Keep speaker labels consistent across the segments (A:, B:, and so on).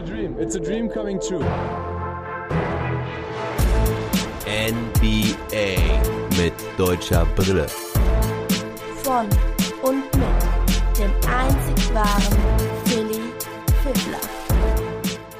A: a dream. It's a dream coming true.
B: NBA mit deutscher Brille.
C: Von und mit dem einzig wahren Philly Fiddler.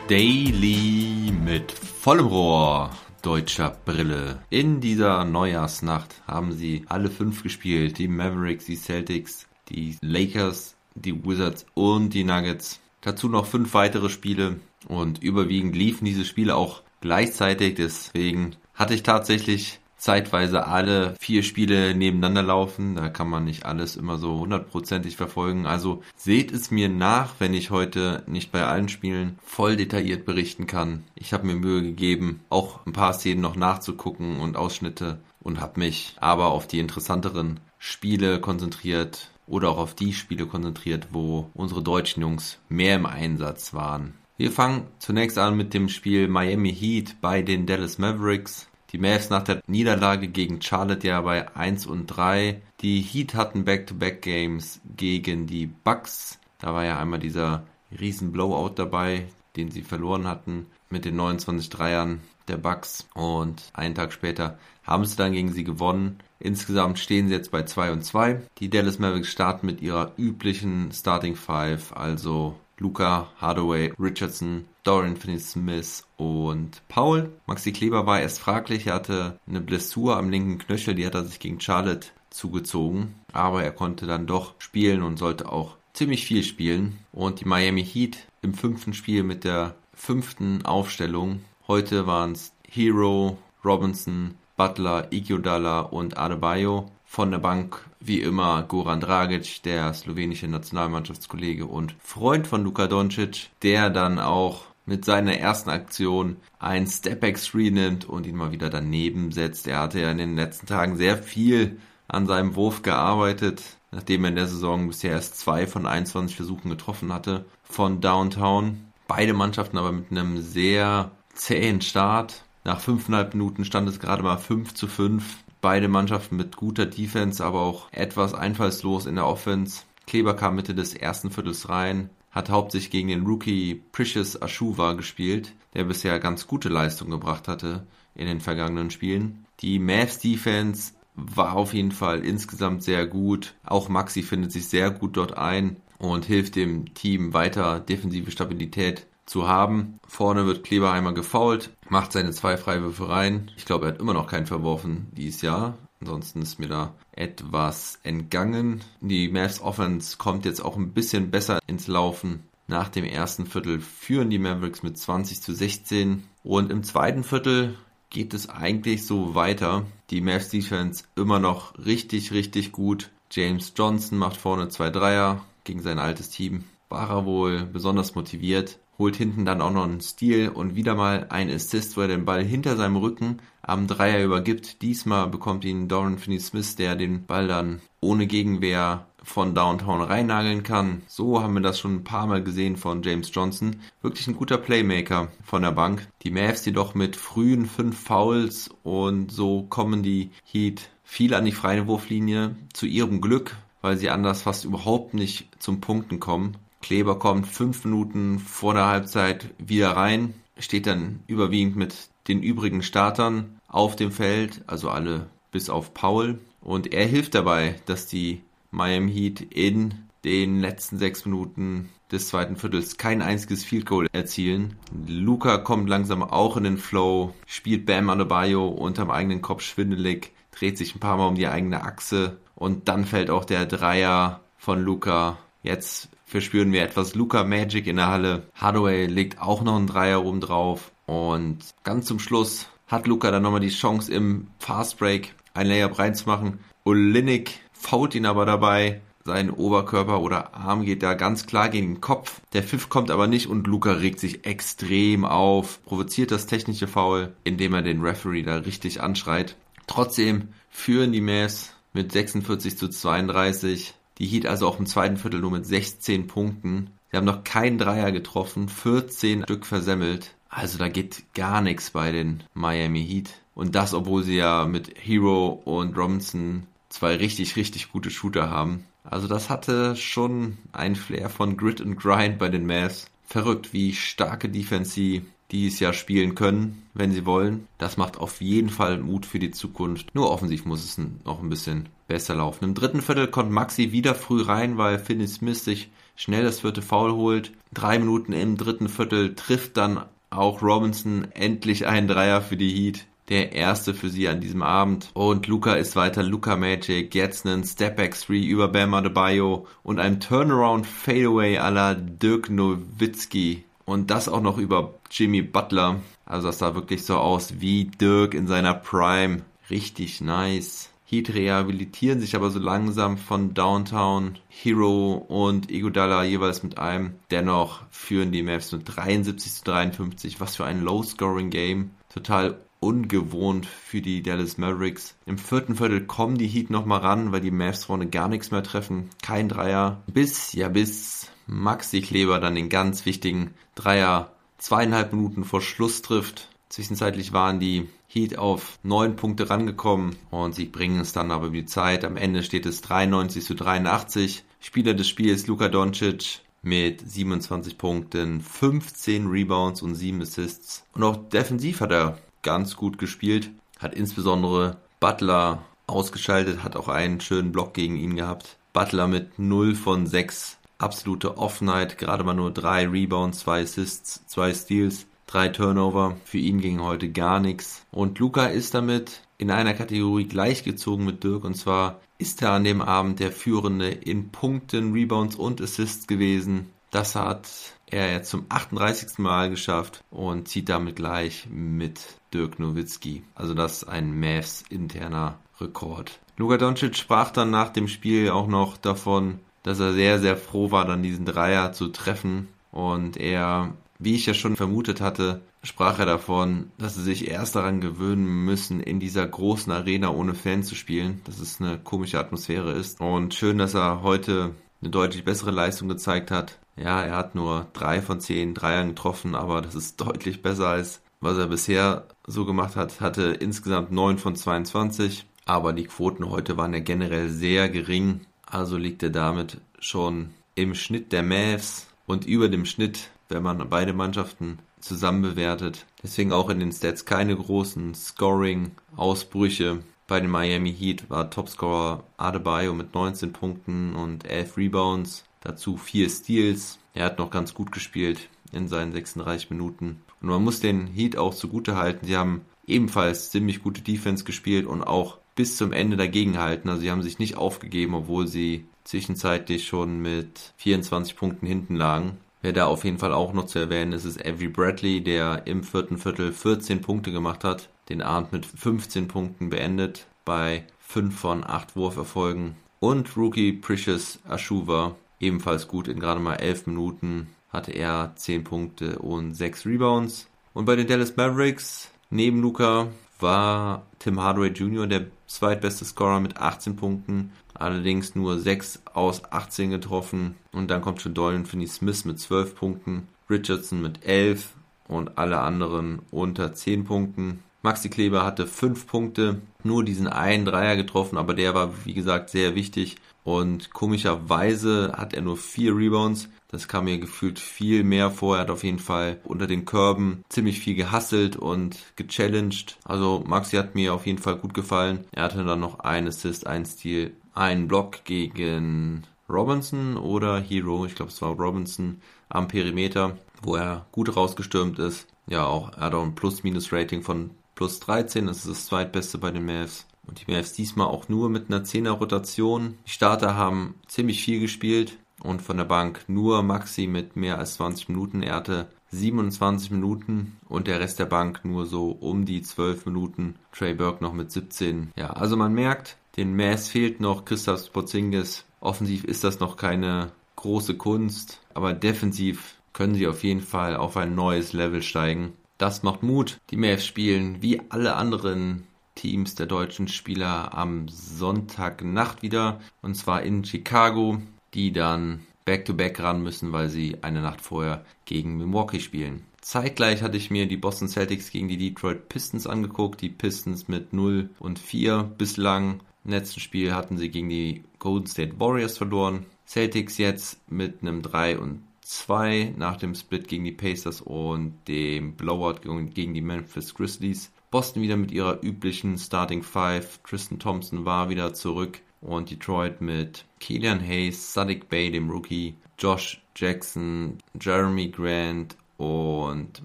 B: Daily mit vollem Rohr deutscher Brille. In dieser Neujahrsnacht haben sie alle fünf gespielt. Die Mavericks, die Celtics, die Lakers, die Wizards und die Nuggets. Dazu noch fünf weitere Spiele und überwiegend liefen diese Spiele auch gleichzeitig. Deswegen hatte ich tatsächlich zeitweise alle vier Spiele nebeneinander laufen. Da kann man nicht alles immer so hundertprozentig verfolgen. Also seht es mir nach, wenn ich heute nicht bei allen Spielen voll detailliert berichten kann. Ich habe mir Mühe gegeben, auch ein paar Szenen noch nachzugucken und Ausschnitte und habe mich aber auf die interessanteren Spiele konzentriert oder auch auf die Spiele konzentriert, wo unsere deutschen Jungs mehr im Einsatz waren. Wir fangen zunächst an mit dem Spiel Miami Heat bei den Dallas Mavericks. Die Mavs nach der Niederlage gegen Charlotte ja bei 1 und 3. Die Heat hatten Back-to-Back-Games gegen die Bucks. Da war ja einmal dieser riesen Blowout dabei, den sie verloren hatten mit den 29 Dreiern der Bucks. Und einen Tag später haben sie dann gegen sie gewonnen. Insgesamt stehen sie jetzt bei 2 und 2. Die Dallas Mavericks starten mit ihrer üblichen Starting Five, also Luca, Hardaway, Richardson, Dorian Finney-Smith und Paul. Maxi Kleber war erst fraglich, er hatte eine Blessur am linken Knöchel, die hat er sich gegen Charlotte zugezogen, aber er konnte dann doch spielen und sollte auch ziemlich viel spielen. Und die Miami Heat im fünften Spiel mit der fünften Aufstellung. Heute waren es Hero, Robinson, Butler, Iguodala und Adebayo. Von der Bank wie immer Goran Dragic, der slowenische Nationalmannschaftskollege und Freund von Luka Doncic, der dann auch mit seiner ersten Aktion ein Step-Back-Screen nimmt und ihn mal wieder daneben setzt. Er hatte ja in den letzten Tagen sehr viel an seinem Wurf gearbeitet, nachdem er in der Saison bisher erst zwei von 21 Versuchen getroffen hatte von Downtown. Beide Mannschaften aber mit einem sehr zähen Start. Nach fünfeinhalb Minuten stand es gerade mal 5 zu 5. Beide Mannschaften mit guter Defense, aber auch etwas einfallslos in der Offense. Kleber kam Mitte des ersten Viertels rein, hat hauptsächlich gegen den Rookie Precious Ashuva gespielt, der bisher ganz gute Leistung gebracht hatte in den vergangenen Spielen. Die Mavs Defense war auf jeden Fall insgesamt sehr gut. Auch Maxi findet sich sehr gut dort ein und hilft dem Team weiter defensive Stabilität zu haben. Vorne wird Kleberheimer gefault, macht seine zwei Freiwürfe rein. Ich glaube, er hat immer noch keinen verworfen dieses Jahr. Ansonsten ist mir da etwas entgangen. Die Mavs Offense kommt jetzt auch ein bisschen besser ins Laufen. Nach dem ersten Viertel führen die Mavericks mit 20 zu 16 und im zweiten Viertel geht es eigentlich so weiter. Die Mavs Defense immer noch richtig, richtig gut. James Johnson macht vorne zwei Dreier gegen sein altes Team. War er wohl besonders motiviert holt hinten dann auch noch einen Steal und wieder mal ein Assist, wo er den Ball hinter seinem Rücken am Dreier übergibt. Diesmal bekommt ihn Doran Finney-Smith, der den Ball dann ohne Gegenwehr von Downtown reinnageln kann. So haben wir das schon ein paar Mal gesehen von James Johnson. Wirklich ein guter Playmaker von der Bank. Die Mavs jedoch mit frühen fünf Fouls und so kommen die Heat viel an die freie Wurflinie zu ihrem Glück, weil sie anders fast überhaupt nicht zum Punkten kommen. Kleber kommt fünf Minuten vor der Halbzeit wieder rein, steht dann überwiegend mit den übrigen Startern auf dem Feld, also alle bis auf Paul. Und er hilft dabei, dass die Miami Heat in den letzten sechs Minuten des zweiten Viertels kein einziges Field Goal erzielen. Luca kommt langsam auch in den Flow, spielt Bam Adebayo unterm eigenen Kopf schwindelig, dreht sich ein paar Mal um die eigene Achse und dann fällt auch der Dreier von Luca. Jetzt verspüren wir etwas Luca Magic in der Halle. Hardaway legt auch noch einen Dreier oben drauf. Und ganz zum Schluss hat Luca dann nochmal die Chance im Fast Break ein Layup reinzumachen. Olinik fault ihn aber dabei. Sein Oberkörper oder Arm geht da ganz klar gegen den Kopf. Der Pfiff kommt aber nicht und Luca regt sich extrem auf, provoziert das technische Foul, indem er den Referee da richtig anschreit. Trotzdem führen die Mavs mit 46 zu 32. Die Heat also auch im zweiten Viertel nur mit 16 Punkten. Sie haben noch keinen Dreier getroffen, 14 Stück versemmelt. Also da geht gar nichts bei den Miami Heat. Und das, obwohl sie ja mit Hero und Robinson zwei richtig, richtig gute Shooter haben. Also das hatte schon ein Flair von Grit and Grind bei den Mavs. verrückt, wie starke Defense sie dieses Jahr spielen können, wenn sie wollen. Das macht auf jeden Fall Mut für die Zukunft. Nur offensiv muss es noch ein bisschen besser laufen. Im dritten Viertel kommt Maxi wieder früh rein, weil Finney Smith sich schnell das vierte Foul holt. Drei Minuten im dritten Viertel trifft dann auch Robinson endlich einen Dreier für die Heat. Der erste für sie an diesem Abend. Und Luca ist weiter. Luca Magic, jetzt einen Stepback 3 über Bam Adebayo und einem Turnaround Fadeaway à la Dirk Nowitzki. Und das auch noch über Jimmy Butler. Also das sah wirklich so aus wie Dirk in seiner Prime. Richtig nice. Heat rehabilitieren sich aber so langsam von Downtown, Hero und Iguodala jeweils mit einem. Dennoch führen die Mavs mit 73 zu 53. Was für ein Low-Scoring-Game. Total ungewohnt für die Dallas Mavericks. Im vierten Viertel kommen die Heat nochmal ran, weil die Mavs vorne gar nichts mehr treffen. Kein Dreier. Bis, ja bis Maxi Kleber dann den ganz wichtigen Dreier zweieinhalb Minuten vor Schluss trifft. Zwischenzeitlich waren die Heat auf neun Punkte rangekommen und sie bringen es dann aber über die Zeit. Am Ende steht es 93 zu 83. Spieler des Spiels Luka Doncic mit 27 Punkten, 15 Rebounds und 7 Assists. Und auch defensiv hat er ganz gut gespielt, hat insbesondere Butler ausgeschaltet, hat auch einen schönen Block gegen ihn gehabt. Butler mit 0 von 6 absolute Off-Night, gerade mal nur drei Rebounds, zwei Assists, zwei Steals, drei Turnover. Für ihn ging heute gar nichts. Und Luca ist damit in einer Kategorie gleichgezogen mit Dirk und zwar ist er an dem Abend der Führende in Punkten, Rebounds und Assists gewesen. Das hat er jetzt zum 38. Mal geschafft und zieht damit gleich mit Dirk Nowitzki. Also das ist ein Mavs interner Rekord. Luka Doncic sprach dann nach dem Spiel auch noch davon, dass er sehr, sehr froh war, dann diesen Dreier zu treffen. Und er, wie ich ja schon vermutet hatte, sprach er davon, dass sie sich erst daran gewöhnen müssen, in dieser großen Arena ohne Fans zu spielen, dass es eine komische Atmosphäre ist. Und schön, dass er heute eine deutlich bessere Leistung gezeigt hat. Ja, er hat nur drei von zehn Dreiern getroffen, aber das ist deutlich besser als was er bisher so gemacht hat. Hatte insgesamt neun von 22, aber die Quoten heute waren ja generell sehr gering. Also liegt er damit schon im Schnitt der Mavs und über dem Schnitt, wenn man beide Mannschaften zusammen bewertet. Deswegen auch in den Stats keine großen Scoring-Ausbrüche. Bei den Miami Heat war Topscorer Adebayo mit 19 Punkten und 11 Rebounds. Dazu 4 Steals. Er hat noch ganz gut gespielt in seinen 36 Minuten. Und man muss den Heat auch zugute halten. Sie haben ebenfalls ziemlich gute Defense gespielt und auch bis zum Ende dagegenhalten. Also sie haben sich nicht aufgegeben, obwohl sie zwischenzeitlich schon mit 24 Punkten hinten lagen. Wer da auf jeden Fall auch noch zu erwähnen ist, ist Avery Bradley, der im vierten Viertel 14 Punkte gemacht hat, den Abend mit 15 Punkten beendet bei 5 von 8 Wurferfolgen. Und Rookie Precious Ashuva, ebenfalls gut in gerade mal 11 Minuten, hatte er 10 Punkte und 6 Rebounds. Und bei den Dallas Mavericks, neben Luca, war Tim Hardaway Jr. der zweitbeste Scorer mit 18 Punkten, allerdings nur 6 aus 18 getroffen. Und dann kommt schon Dolan Finney-Smith mit 12 Punkten, Richardson mit 11 und alle anderen unter 10 Punkten. Maxi Kleber hatte 5 Punkte, nur diesen einen Dreier getroffen, aber der war, wie gesagt, sehr wichtig. Und komischerweise hat er nur 4 Rebounds. Das kam mir gefühlt viel mehr vor. Er hat auf jeden Fall unter den Körben ziemlich viel gehasselt und gechallenged. Also Maxi hat mir auf jeden Fall gut gefallen. Er hatte dann noch ein Assist, ein Steal, einen Block gegen Robinson oder Hero. Ich glaube, es war Robinson am Perimeter, wo er gut rausgestürmt ist. Ja, auch er hat auch ein Plus-Minus-Rating von plus 13. Das ist das zweitbeste bei den Mavs. Und die Mavs diesmal auch nur mit einer 10er Rotation. Die Starter haben ziemlich viel gespielt und von der Bank nur Maxi mit mehr als 20 Minuten. Er hatte 27 Minuten und der Rest der Bank nur so um die 12 Minuten. Trey Burke noch mit 17. Ja, also man merkt, den Mass fehlt noch Christoph Sporzingis. Offensiv ist das noch keine große Kunst, aber defensiv können sie auf jeden Fall auf ein neues Level steigen. Das macht Mut. Die Mavs spielen wie alle anderen Teams der deutschen Spieler am Sonntagnacht wieder und zwar in Chicago die dann back-to-back -back ran müssen, weil sie eine Nacht vorher gegen Milwaukee spielen. Zeitgleich hatte ich mir die Boston Celtics gegen die Detroit Pistons angeguckt. Die Pistons mit 0 und 4 bislang. Im letzten Spiel hatten sie gegen die Golden State Warriors verloren. Celtics jetzt mit einem 3 und 2 nach dem Split gegen die Pacers und dem Blowout gegen die Memphis Grizzlies. Boston wieder mit ihrer üblichen Starting Five. Tristan Thompson war wieder zurück und Detroit mit Killian Hayes, Sadiq Bay, dem Rookie, Josh Jackson, Jeremy Grant und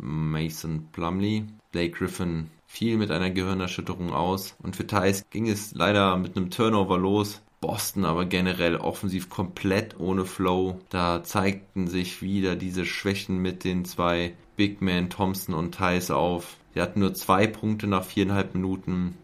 B: Mason Plumley. Blake Griffin fiel mit einer Gehirnerschütterung aus und für Thais ging es leider mit einem Turnover los. Boston aber generell offensiv komplett ohne Flow. Da zeigten sich wieder diese Schwächen mit den zwei Big Men Thompson und Thais auf. Sie hatten nur zwei Punkte nach viereinhalb Minuten.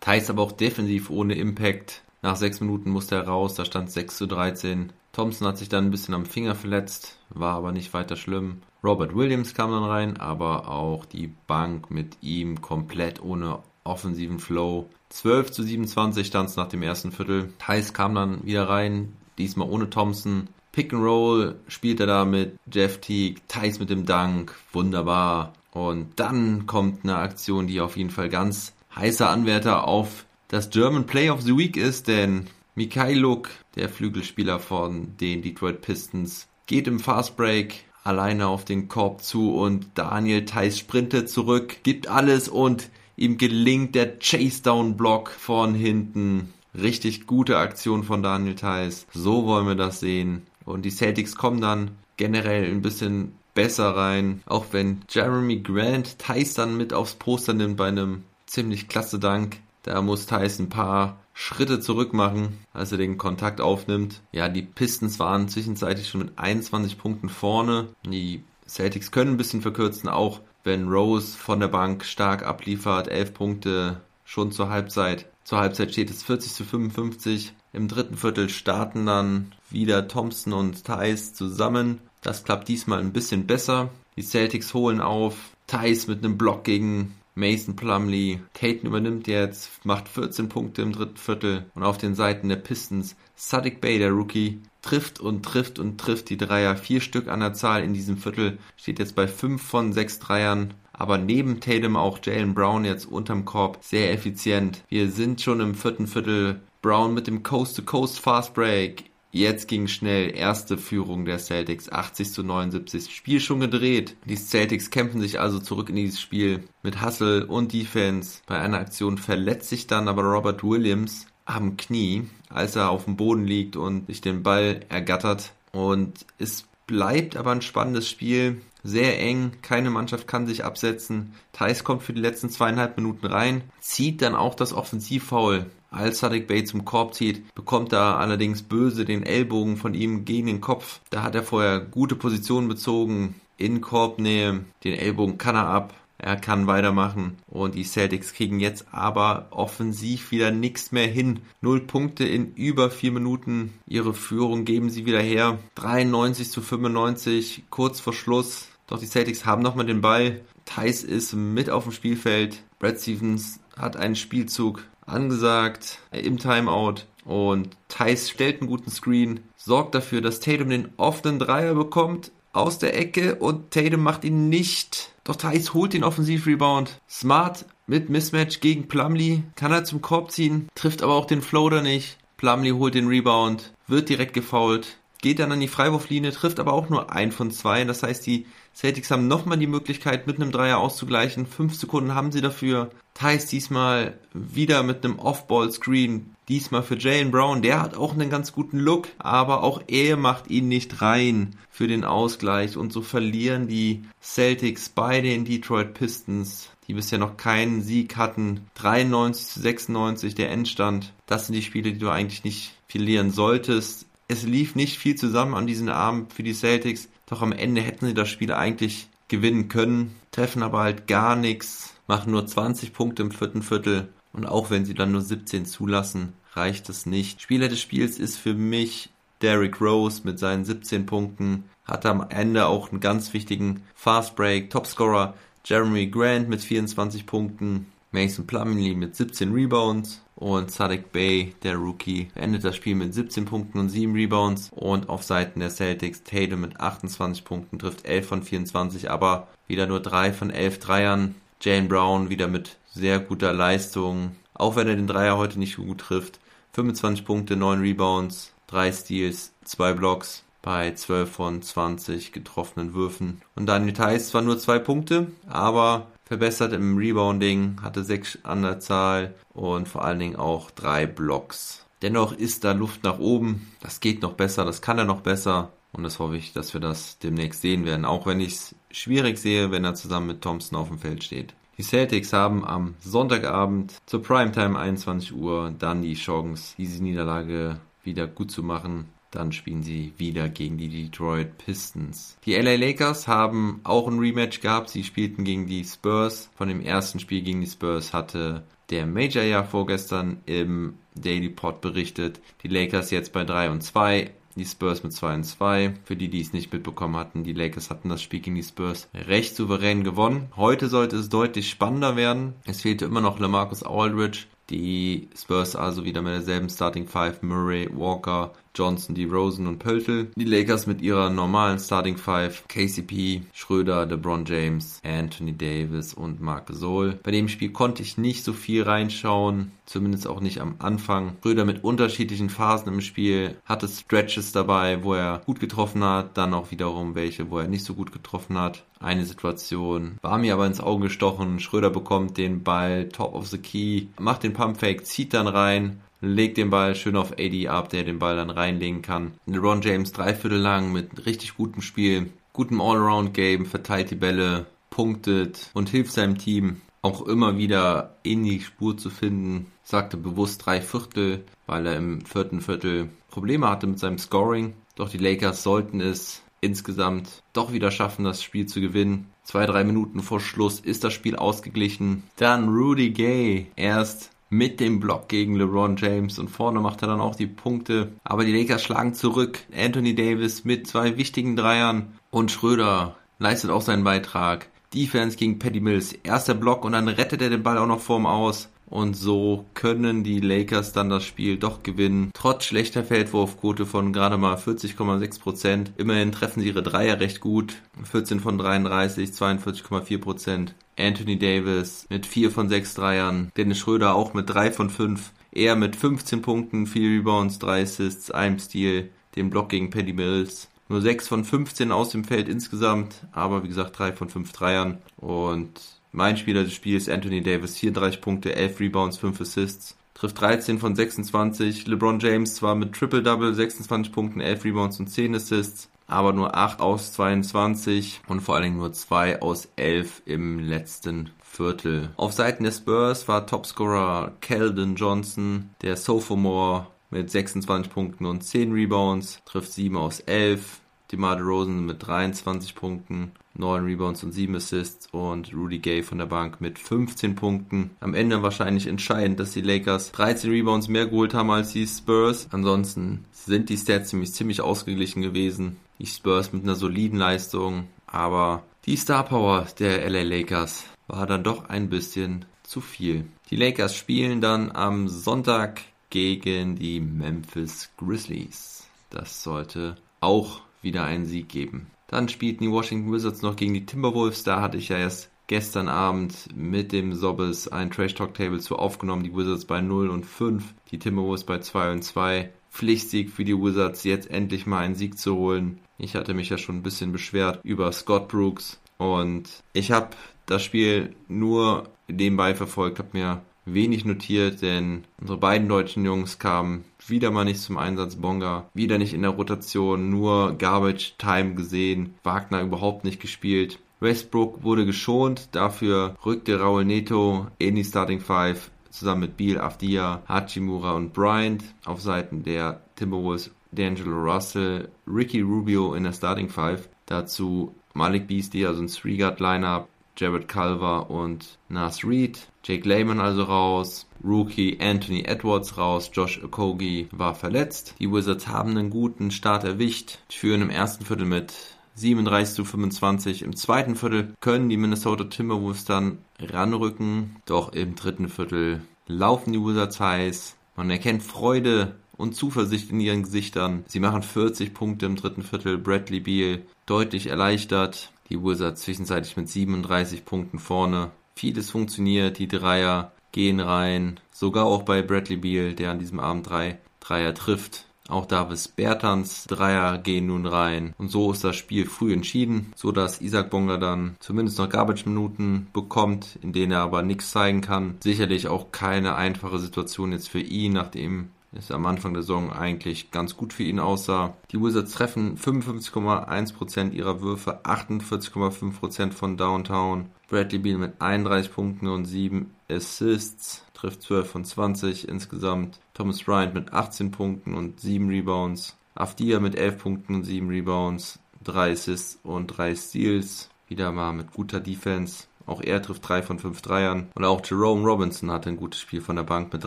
B: Thais aber auch defensiv ohne Impact. Nach sechs Minuten musste er raus, da stand 6 zu 13. Thompson hat sich dann ein bisschen am Finger verletzt, war aber nicht weiter schlimm. Robert Williams kam dann rein, aber auch die Bank mit ihm komplett ohne offensiven Flow. 12 zu 27 stand es nach dem ersten Viertel. Thais kam dann wieder rein, diesmal ohne Thompson. Pick and Roll spielt er da mit Jeff Teague, Thais mit dem Dank, wunderbar. Und dann kommt eine Aktion, die auf jeden Fall ganz heißer Anwärter auf das German Play of the Week ist, denn Mikhailuk, der Flügelspieler von den Detroit Pistons, geht im Fastbreak alleine auf den Korb zu und Daniel Theiss sprintet zurück, gibt alles und ihm gelingt der Chase-Down-Block von hinten. Richtig gute Aktion von Daniel Theiss. So wollen wir das sehen. Und die Celtics kommen dann generell ein bisschen besser rein. Auch wenn Jeremy Grant Theiss dann mit aufs Poster nimmt bei einem ziemlich klasse Dank. Da muss Thais ein paar Schritte zurück machen, als er den Kontakt aufnimmt. Ja, die Pistons waren zwischenzeitlich schon mit 21 Punkten vorne. Die Celtics können ein bisschen verkürzen, auch wenn Rose von der Bank stark abliefert. 11 Punkte schon zur Halbzeit. Zur Halbzeit steht es 40 zu 55. Im dritten Viertel starten dann wieder Thompson und Thais zusammen. Das klappt diesmal ein bisschen besser. Die Celtics holen auf. Thais mit einem Block gegen Mason Plumley. Tatum übernimmt jetzt, macht 14 Punkte im dritten Viertel. Und auf den Seiten der Pistons Sadiq Bay, der Rookie, trifft und trifft und trifft die Dreier. Vier Stück an der Zahl in diesem Viertel. Steht jetzt bei 5 von 6 Dreiern. Aber neben Tatum auch Jalen Brown jetzt unterm Korb sehr effizient. Wir sind schon im vierten Viertel. Brown mit dem Coast-to-Coast Fast Break Jetzt ging schnell erste Führung der Celtics 80 zu 79. Spiel schon gedreht. Die Celtics kämpfen sich also zurück in dieses Spiel mit Hustle und Defense. Bei einer Aktion verletzt sich dann aber Robert Williams am Knie, als er auf dem Boden liegt und sich den Ball ergattert. Und es bleibt aber ein spannendes Spiel. Sehr eng, keine Mannschaft kann sich absetzen. Thais kommt für die letzten zweieinhalb Minuten rein, zieht dann auch das Offensivfoul als Sadiq Bey zum Korb zieht, bekommt er allerdings böse den Ellbogen von ihm gegen den Kopf. Da hat er vorher gute Positionen bezogen, in Korbnähe. Den Ellbogen kann er ab. Er kann weitermachen und die Celtics kriegen jetzt aber offensiv wieder nichts mehr hin. Null Punkte in über vier Minuten. Ihre Führung geben sie wieder her. 93 zu 95, kurz vor Schluss. Doch die Celtics haben nochmal den Ball. Thais ist mit auf dem Spielfeld. Brad Stevens hat einen Spielzug angesagt im Timeout und Thais stellt einen guten Screen, sorgt dafür, dass Tatum den offenen Dreier bekommt aus der Ecke und Tatum macht ihn nicht. Doch Thais holt den Offensivrebound. Smart mit Mismatch gegen Plumlee kann er zum Korb ziehen, trifft aber auch den Floater nicht. Plumlee holt den Rebound, wird direkt gefoult, geht dann an die Freiwurflinie, trifft aber auch nur ein von zwei. Das heißt, die Celtics haben nochmal die Möglichkeit, mit einem Dreier auszugleichen. Fünf Sekunden haben sie dafür. Thais diesmal wieder mit einem Off-Ball-Screen. Diesmal für Jalen Brown. Der hat auch einen ganz guten Look, aber auch er macht ihn nicht rein für den Ausgleich. Und so verlieren die Celtics bei den Detroit Pistons die bisher noch keinen Sieg hatten. 93 zu 96 der Endstand. Das sind die Spiele, die du eigentlich nicht verlieren solltest. Es lief nicht viel zusammen an diesem Abend für die Celtics. Doch am Ende hätten sie das Spiel eigentlich gewinnen können, treffen aber halt gar nichts, machen nur 20 Punkte im vierten Viertel und auch wenn sie dann nur 17 zulassen, reicht es nicht. Spieler des Spiels ist für mich Derrick Rose mit seinen 17 Punkten, hat am Ende auch einen ganz wichtigen Fast Break, Topscorer Jeremy Grant mit 24 Punkten, Mason Plumlee mit 17 Rebounds und Sadiq Bey, der Rookie, beendet das Spiel mit 17 Punkten und 7 Rebounds und auf Seiten der Celtics Tatum mit 28 Punkten trifft 11 von 24, aber wieder nur 3 von 11 Dreiern. Jane Brown wieder mit sehr guter Leistung, auch wenn er den Dreier heute nicht gut trifft. 25 Punkte, 9 Rebounds, 3 Steals, 2 Blocks. bei 12 von 20 getroffenen Würfen. Und Daniel Theiss zwar nur zwei Punkte, aber verbessert im Rebounding, hatte sechs an der Zahl und vor allen Dingen auch drei Blocks. Dennoch ist da Luft nach oben. Das geht noch besser, das kann er noch besser. Und das hoffe ich, dass wir das demnächst sehen werden. Auch wenn ich es schwierig sehe, wenn er zusammen mit Thompson auf dem Feld steht. Die Celtics haben am Sonntagabend zur Primetime 21 Uhr dann die Chance, diese Niederlage wieder gut zu machen. Dann spielen sie wieder gegen die Detroit Pistons. Die LA Lakers haben auch ein Rematch gehabt. Sie spielten gegen die Spurs. Von dem ersten Spiel gegen die Spurs hatte der Major ja vorgestern im Daily Pod berichtet. Die Lakers jetzt bei 3 und 2 die Spurs mit 2 und 2. Für die, die es nicht mitbekommen hatten, die Lakers hatten das Spiel gegen die Spurs recht souverän gewonnen. Heute sollte es deutlich spannender werden. Es fehlte immer noch LaMarcus Aldridge. Die Spurs also wieder mit derselben Starting Five, Murray, Walker, Johnson, die Rosen und Pöltl. Die Lakers mit ihrer normalen Starting Five, KCP, Schröder, LeBron James, Anthony Davis und Marc Gasol. Bei dem Spiel konnte ich nicht so viel reinschauen, zumindest auch nicht am Anfang. Schröder mit unterschiedlichen Phasen im Spiel, hatte Stretches dabei, wo er gut getroffen hat, dann auch wiederum welche, wo er nicht so gut getroffen hat. Eine Situation war mir aber ins Auge gestochen. Schröder bekommt den Ball top of the key, macht den Pump Fake, zieht dann rein, legt den Ball schön auf AD ab, der den Ball dann reinlegen kann. LeBron James dreiviertel lang mit richtig gutem Spiel, gutem Allround-Game, verteilt die Bälle, punktet und hilft seinem Team auch immer wieder in die Spur zu finden. Sagte bewusst drei Viertel, weil er im vierten Viertel Probleme hatte mit seinem Scoring. Doch die Lakers sollten es insgesamt doch wieder schaffen, das Spiel zu gewinnen. Zwei, drei Minuten vor Schluss ist das Spiel ausgeglichen. Dann Rudy Gay erst mit dem Block gegen LeBron James und vorne macht er dann auch die Punkte. Aber die Lakers schlagen zurück. Anthony Davis mit zwei wichtigen Dreiern und Schröder leistet auch seinen Beitrag. Defense gegen Patty Mills. Erster Block und dann rettet er den Ball auch noch vorm Aus. Und so können die Lakers dann das Spiel doch gewinnen. Trotz schlechter Feldwurfquote von gerade mal 40,6%. Immerhin treffen sie ihre Dreier recht gut. 14 von 33, 42,4%. Anthony Davis mit 4 von 6 Dreiern. Dennis Schröder auch mit 3 von 5. Er mit 15 Punkten, 4 Rebounds, 3 Assists, einem Steal. Den Block gegen Paddy Mills. Nur 6 von 15 aus dem Feld insgesamt, aber wie gesagt 3 von 5 Dreiern. Und mein Spieler des Spiels Anthony Davis, 34 Punkte, 11 Rebounds, 5 Assists. Trifft 13 von 26. LeBron James zwar mit Triple-Double, 26 Punkten, 11 Rebounds und 10 Assists aber nur 8 aus 22 und vor allen Dingen nur 2 aus 11 im letzten Viertel. Auf Seiten der Spurs war Topscorer Keldon Johnson, der Sophomore mit 26 Punkten und 10 Rebounds, trifft 7 aus 11. DeMar DeRozan mit 23 Punkten, 9 Rebounds und 7 Assists und Rudy Gay von der Bank mit 15 Punkten. Am Ende wahrscheinlich entscheidend, dass die Lakers 13 Rebounds mehr geholt haben als die Spurs. Ansonsten sind die Stats ziemlich, ziemlich ausgeglichen gewesen. Die Spurs mit einer soliden Leistung, aber die Star Power der LA Lakers war dann doch ein bisschen zu viel. Die Lakers spielen dann am Sonntag gegen die Memphis Grizzlies. Das sollte auch wieder einen Sieg geben. Dann spielten die Washington Wizards noch gegen die Timberwolves. Da hatte ich ja erst gestern Abend mit dem Sobbes ein Trash Talk Table zu aufgenommen. Die Wizards bei 0 und 5, die Timberwolves bei 2 und 2. Pflichtsieg für die Wizards, jetzt endlich mal einen Sieg zu holen. Ich hatte mich ja schon ein bisschen beschwert über Scott Brooks und ich habe das Spiel nur nebenbei verfolgt, habe mir wenig notiert, denn unsere beiden deutschen Jungs kamen wieder mal nicht zum Einsatz. Bonga wieder nicht in der Rotation, nur Garbage Time gesehen. Wagner überhaupt nicht gespielt. Westbrook wurde geschont, dafür rückte Raul Neto in die Starting Five zusammen mit Beal, Afdia, Hachimura und Bryant auf Seiten der Timberwolves D'Angelo Russell, Ricky Rubio in der Starting Five. Dazu Malik Beastie, also ein Three-Guard-Lineup, Jared Culver und Nas Reed. Jake Lehman also raus. Rookie Anthony Edwards raus. Josh Okogi war verletzt. Die Wizards haben einen guten Start erwischt. Führen im ersten Viertel mit 37 zu 25. Im zweiten Viertel können die Minnesota Timberwolves dann ranrücken. Doch im dritten Viertel laufen die Wizards heiß. Man erkennt Freude und Zuversicht in ihren Gesichtern. Sie machen 40 Punkte im dritten Viertel. Bradley Beal deutlich erleichtert. Die Wizards zwischenzeitlich mit 37 Punkten vorne. Vieles funktioniert, die Dreier gehen rein. Sogar auch bei Bradley Beal, der an diesem Abend drei Dreier trifft. Auch Davis Bertans Dreier gehen nun rein. Und so ist das Spiel früh entschieden, so dass Isaac Bonga dann zumindest noch Garbage-Minuten bekommt, in denen er aber nichts zeigen kann. Sicherlich auch keine einfache Situation jetzt für ihn, nachdem es am Anfang der Saison eigentlich ganz gut für ihn aussah. Die Wizards treffen 55,1% ihrer Würfe, 48,5% von Downtown. Bradley Beal mit 31 Punkten und 7 Assists, trifft 12 von 20 insgesamt. Thomas Bryant mit 18 Punkten und 7 Rebounds. Afdia mit 11 Punkten und 7 Rebounds, 3 Assists und 3 Steals. Wieder mal mit guter Defense. Auch er trifft 3 von 5 Dreiern. Und auch Jerome Robinson hatte ein gutes Spiel von der Bank mit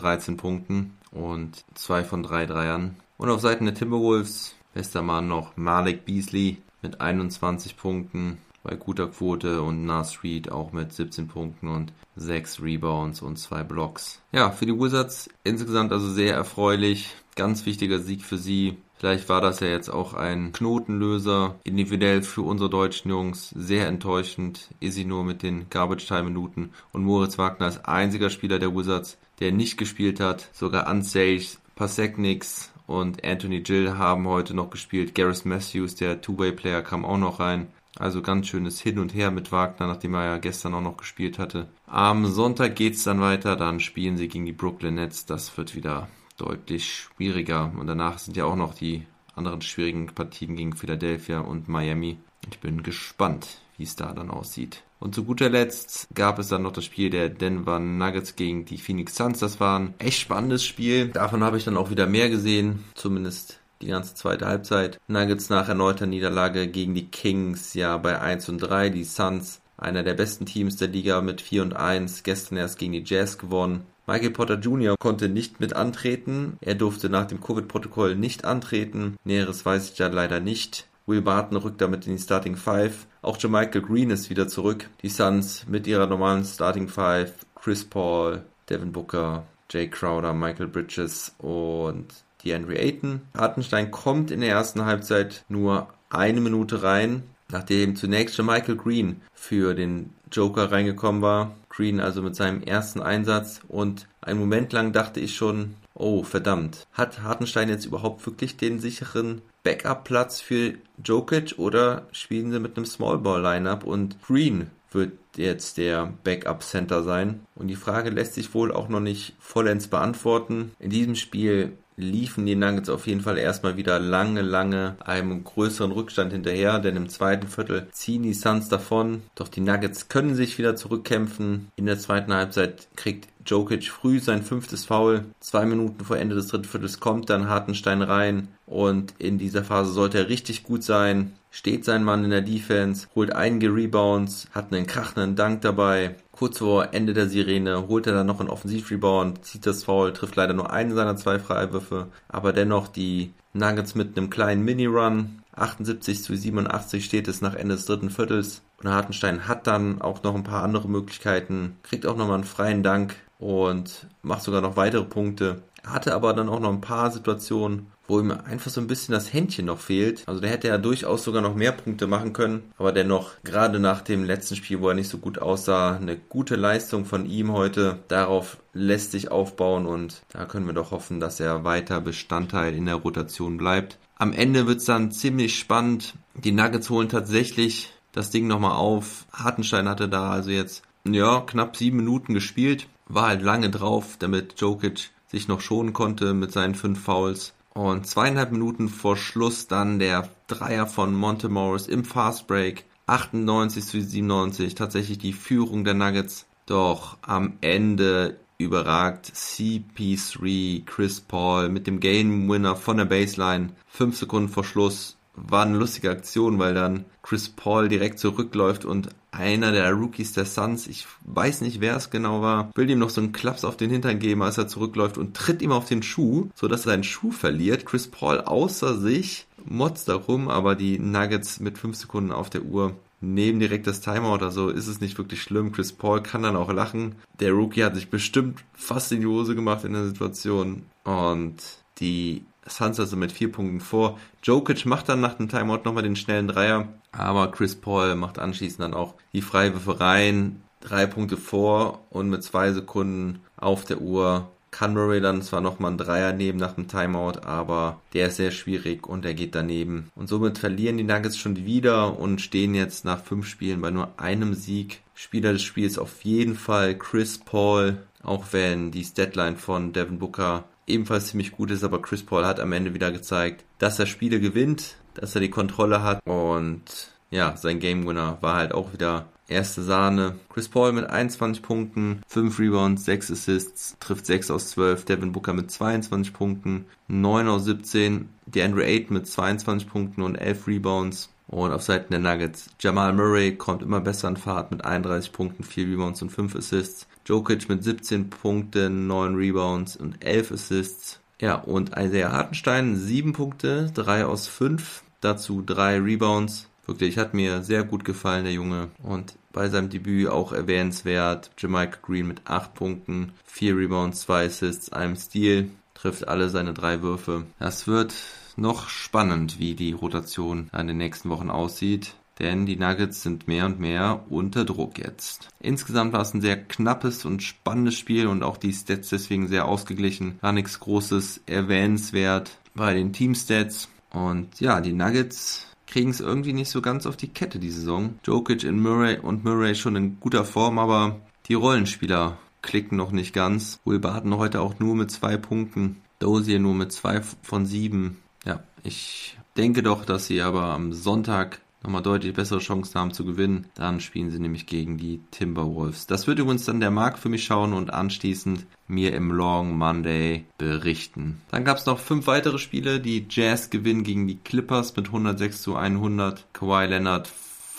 B: 13 Punkten und 2 von 3 Dreiern. Und auf Seiten der Timberwolves, bester Mann noch Malik Beasley mit 21 Punkten bei guter Quote und Nas Reed auch mit 17 Punkten und 6 Rebounds und 2 Blocks. Ja, für die Wizards insgesamt also sehr erfreulich. Ganz wichtiger Sieg für sie. Vielleicht war das ja jetzt auch ein Knotenlöser. Individuell für unsere deutschen Jungs sehr enttäuschend. Izzy nur mit den Garbage-Time-Minuten und Moritz Wagner als einziger Spieler der Wizards, der nicht gespielt hat. Sogar Ansage, Pasekniks und Anthony Gill haben heute noch gespielt. Gareth Matthews, der Two-Way-Player, kam auch noch rein. Also ganz schönes Hin und Her mit Wagner, nachdem er ja gestern auch noch gespielt hatte. Am Sonntag geht's dann weiter, dann spielen sie gegen die Brooklyn Nets. Das wird wieder deutlich schwieriger. Und danach sind ja auch noch die anderen schwierigen Partien gegen Philadelphia und Miami. Ich bin gespannt, wie es da dann aussieht. Und zu guter Letzt gab es dann noch das Spiel der Denver Nuggets gegen die Phoenix Suns. Das war ein echt spannendes Spiel. Davon habe ich dann auch wieder mehr gesehen. Zumindest die ganze zweite Halbzeit. Nuggets nach erneuter Niederlage gegen die Kings, ja bei 1 und 3. Die Suns, einer der besten Teams der Liga mit 4 und 1, gestern erst gegen die Jazz gewonnen. Michael Potter Jr. konnte nicht mit antreten. Er durfte nach dem Covid-Protokoll nicht antreten. Näheres weiß ich ja leider nicht. Will Barton rückt damit in die Starting Five. Auch Michael Green ist wieder zurück. Die Suns mit ihrer normalen Starting Five. Chris Paul, Devin Booker, Jay Crowder, Michael Bridges und die Henry Ayton. Hartenstein kommt in der ersten Halbzeit nur eine Minute rein, nachdem zunächst schon Michael Green für den Joker reingekommen war. Green also mit seinem ersten Einsatz und einen Moment lang dachte ich schon, oh verdammt, hat Hartenstein jetzt überhaupt wirklich den sicheren Backup-Platz für Jokic oder spielen sie mit einem Smallball-Lineup und Green wird jetzt der Backup-Center sein? Und die Frage lässt sich wohl auch noch nicht vollends beantworten. In diesem Spiel liefen die Nuggets auf jeden Fall erstmal wieder lange, lange einem größeren Rückstand hinterher, denn im zweiten Viertel ziehen die Suns davon. Doch die Nuggets können sich wieder zurückkämpfen. In der zweiten Halbzeit kriegt Jokic früh sein fünftes Foul. Zwei Minuten vor Ende des dritten Viertels kommt dann Hartenstein rein und in dieser Phase sollte er richtig gut sein. Steht sein Mann in der Defense, holt einige Rebounds, hat einen krachenden Dank dabei. Kurz vor Ende der Sirene holt er dann noch einen Offensivrebound, zieht das Foul, trifft leider nur einen seiner zwei Freiwürfe, aber dennoch die Nuggets mit einem kleinen Mini-Run. 78 zu 87 steht es nach Ende des dritten Viertels. Und Hartenstein hat dann auch noch ein paar andere Möglichkeiten, kriegt auch nochmal einen freien Dank und macht sogar noch weitere Punkte. Hatte aber dann auch noch ein paar Situationen, wo ihm einfach so ein bisschen das Händchen noch fehlt. Also der hätte ja durchaus sogar noch mehr Punkte machen können, aber dennoch gerade nach dem letzten Spiel, wo er nicht so gut aussah, eine gute Leistung von ihm heute. Darauf lässt sich aufbauen und da können wir doch hoffen, dass er weiter Bestandteil in der Rotation bleibt. Am Ende wird es dann ziemlich spannend. Die Nuggets holen tatsächlich das Ding nochmal auf. Hartenstein hatte da also jetzt ja knapp sieben Minuten gespielt war halt lange drauf, damit Jokic sich noch schonen konnte mit seinen fünf Fouls. Und zweieinhalb Minuten vor Schluss dann der Dreier von Monte Morris im Fastbreak. 98 zu 97, tatsächlich die Führung der Nuggets. Doch am Ende überragt CP3 Chris Paul mit dem Game Winner von der Baseline. Fünf Sekunden vor Schluss war eine lustige Aktion, weil dann Chris Paul direkt zurückläuft und einer der Rookies der Suns, ich weiß nicht, wer es genau war, will ihm noch so einen Klaps auf den Hintern geben, als er zurückläuft und tritt ihm auf den Schuh, sodass er seinen Schuh verliert. Chris Paul außer sich motzt darum, aber die Nuggets mit 5 Sekunden auf der Uhr nehmen direkt das Timeout, also ist es nicht wirklich schlimm. Chris Paul kann dann auch lachen. Der Rookie hat sich bestimmt fast in die Hose gemacht in der Situation und die Suns also mit vier Punkten vor. Jokic macht dann nach dem Timeout nochmal den schnellen Dreier, aber Chris Paul macht anschließend dann auch die Freiwürfe rein, drei Punkte vor und mit zwei Sekunden auf der Uhr kann Murray dann zwar nochmal einen Dreier nehmen nach dem Timeout, aber der ist sehr schwierig und er geht daneben. Und somit verlieren die Nuggets schon wieder und stehen jetzt nach fünf Spielen bei nur einem Sieg. Spieler des Spiels auf jeden Fall Chris Paul, auch wenn die Statline von Devin Booker ebenfalls ziemlich gut ist, aber Chris Paul hat am Ende wieder gezeigt, dass er Spiele gewinnt, dass er die Kontrolle hat und ja, sein Game Winner war halt auch wieder erste Sahne. Chris Paul mit 21 Punkten, 5 Rebounds, 6 Assists, trifft 6 aus 12. Devin Booker mit 22 Punkten, 9 aus 17. DeAndre Ayton mit 22 Punkten und 11 Rebounds. Und auf Seiten der Nuggets, Jamal Murray kommt immer besser in Fahrt mit 31 Punkten, 4 Rebounds und 5 Assists. Jokic mit 17 Punkten, 9 Rebounds und 11 Assists. Ja, und Isaiah Hartenstein 7 Punkte, 3 aus 5, dazu 3 Rebounds. Wirklich, hat mir sehr gut gefallen, der Junge. Und bei seinem Debüt auch erwähnenswert. Jamaica Green mit 8 Punkten, 4 Rebounds, 2 Assists, einem Steal, trifft alle seine drei Würfe. Das wird noch spannend, wie die Rotation in den nächsten Wochen aussieht. Denn die Nuggets sind mehr und mehr unter Druck jetzt. Insgesamt war es ein sehr knappes und spannendes Spiel und auch die Stats deswegen sehr ausgeglichen. War nichts Großes erwähnenswert bei den Teamstats. Und ja, die Nuggets kriegen es irgendwie nicht so ganz auf die Kette die Saison. Jokic in Murray und Murray schon in guter Form, aber die Rollenspieler klicken noch nicht ganz. Will Barton heute auch nur mit zwei Punkten. Dozier nur mit zwei von sieben. Ja, ich denke doch, dass sie aber am Sonntag nochmal deutlich bessere Chancen haben zu gewinnen. Dann spielen sie nämlich gegen die Timberwolves. Das wird übrigens dann der Marc für mich schauen und anschließend mir im Long Monday berichten. Dann gab es noch fünf weitere Spiele. Die Jazz gewinnen gegen die Clippers mit 106 zu 100. Kawhi Leonard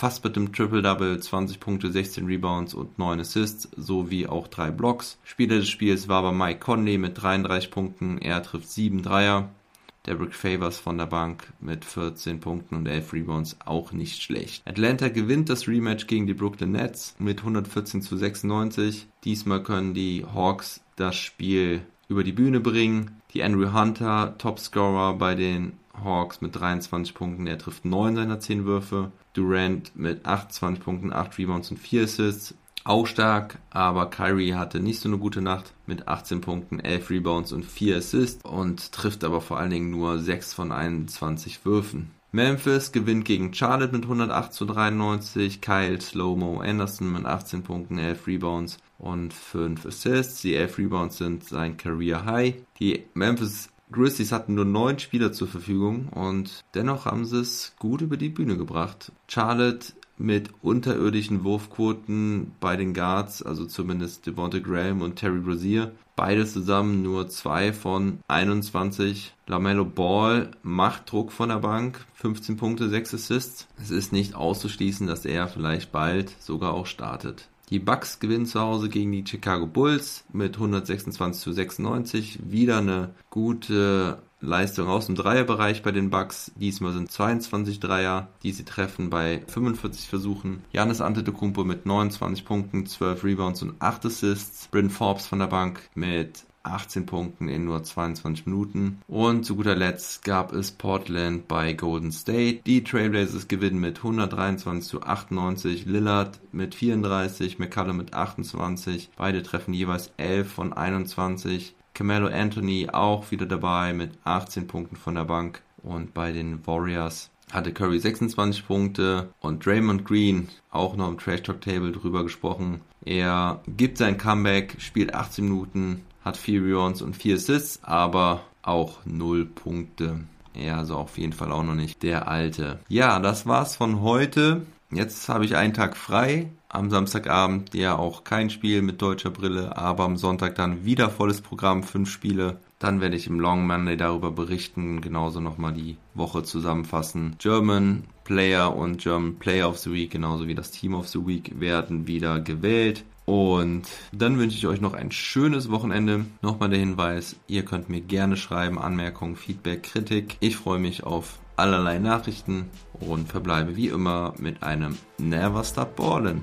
B: fast mit dem Triple-Double, 20 Punkte, 16 Rebounds und 9 Assists, sowie auch 3 Blocks. Spieler des Spiels war aber Mike Conley mit 33 Punkten, er trifft 7 Dreier. Derrick Favors von der Bank mit 14 Punkten und 11 Rebounds auch nicht schlecht. Atlanta gewinnt das Rematch gegen die Brooklyn Nets mit 114 zu 96. Diesmal können die Hawks das Spiel über die Bühne bringen. Die Andrew Hunter, Topscorer bei den Hawks mit 23 Punkten, er trifft 9 seiner 10 Würfe. Durant mit 28 Punkten, 8 Rebounds und 4 Assists auch stark, aber Kyrie hatte nicht so eine gute Nacht mit 18 Punkten, 11 Rebounds und 4 Assists und trifft aber vor allen Dingen nur 6 von 21 Würfen. Memphis gewinnt gegen Charlotte mit 108 zu 93, Kyle Slowmo Anderson mit 18 Punkten, 11 Rebounds und 5 Assists. Die 11 Rebounds sind sein Career High. Die Memphis Grizzlies hatten nur 9 Spieler zur Verfügung und dennoch haben sie es gut über die Bühne gebracht. Charlotte mit unterirdischen Wurfquoten bei den Guards, also zumindest Devonta Graham und Terry Rozier. Beide zusammen nur 2 von 21. Lamello Ball macht Druck von der Bank, 15 Punkte, 6 Assists. Es ist nicht auszuschließen, dass er vielleicht bald sogar auch startet. Die Bucks gewinnen zu Hause gegen die Chicago Bulls mit 126 zu 96. Wieder eine gute Leistung aus dem Dreierbereich bei den Bucks. Diesmal sind 22 Dreier, die sie treffen bei 45 Versuchen. Janis Antetokounmpo mit 29 Punkten, 12 Rebounds und 8 Assists. Bryn Forbes von der Bank mit 18 Punkten in nur 22 Minuten. Und zu guter Letzt gab es Portland bei Golden State. Die Trailblazers gewinnen mit 123 zu 98. Lillard mit 34, McCallum mit 28. Beide treffen jeweils 11 von 21. Camelo Anthony auch wieder dabei mit 18 Punkten von der Bank. Und bei den Warriors hatte Curry 26 Punkte und Draymond Green auch noch im Trash Talk Table drüber gesprochen. Er gibt sein Comeback, spielt 18 Minuten, hat 4 Rebounds und 4 Assists, aber auch 0 Punkte. Er also auf jeden Fall auch noch nicht der Alte. Ja, das war's von heute. Jetzt habe ich einen Tag frei. Am Samstagabend ja auch kein Spiel mit deutscher Brille, aber am Sonntag dann wieder volles Programm, fünf Spiele. Dann werde ich im Long Monday darüber berichten, genauso nochmal die Woche zusammenfassen. German Player und German Player of the Week, genauso wie das Team of the Week, werden wieder gewählt. Und dann wünsche ich euch noch ein schönes Wochenende. Nochmal der Hinweis, ihr könnt mir gerne schreiben, Anmerkungen, Feedback, Kritik. Ich freue mich auf allerlei Nachrichten und verbleibe wie immer mit einem Never Stop Ballin'.